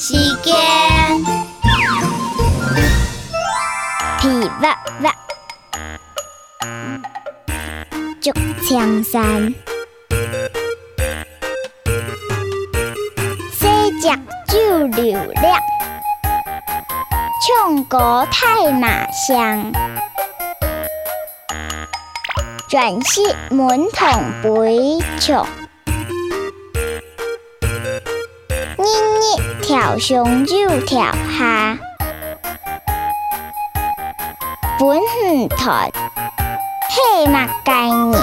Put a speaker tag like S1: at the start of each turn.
S1: 时间。皮娃娃，竹青山，西只酒流亮，唱歌太马香。全是门童背唱。日跳上又跳下，本远台，黑马概念。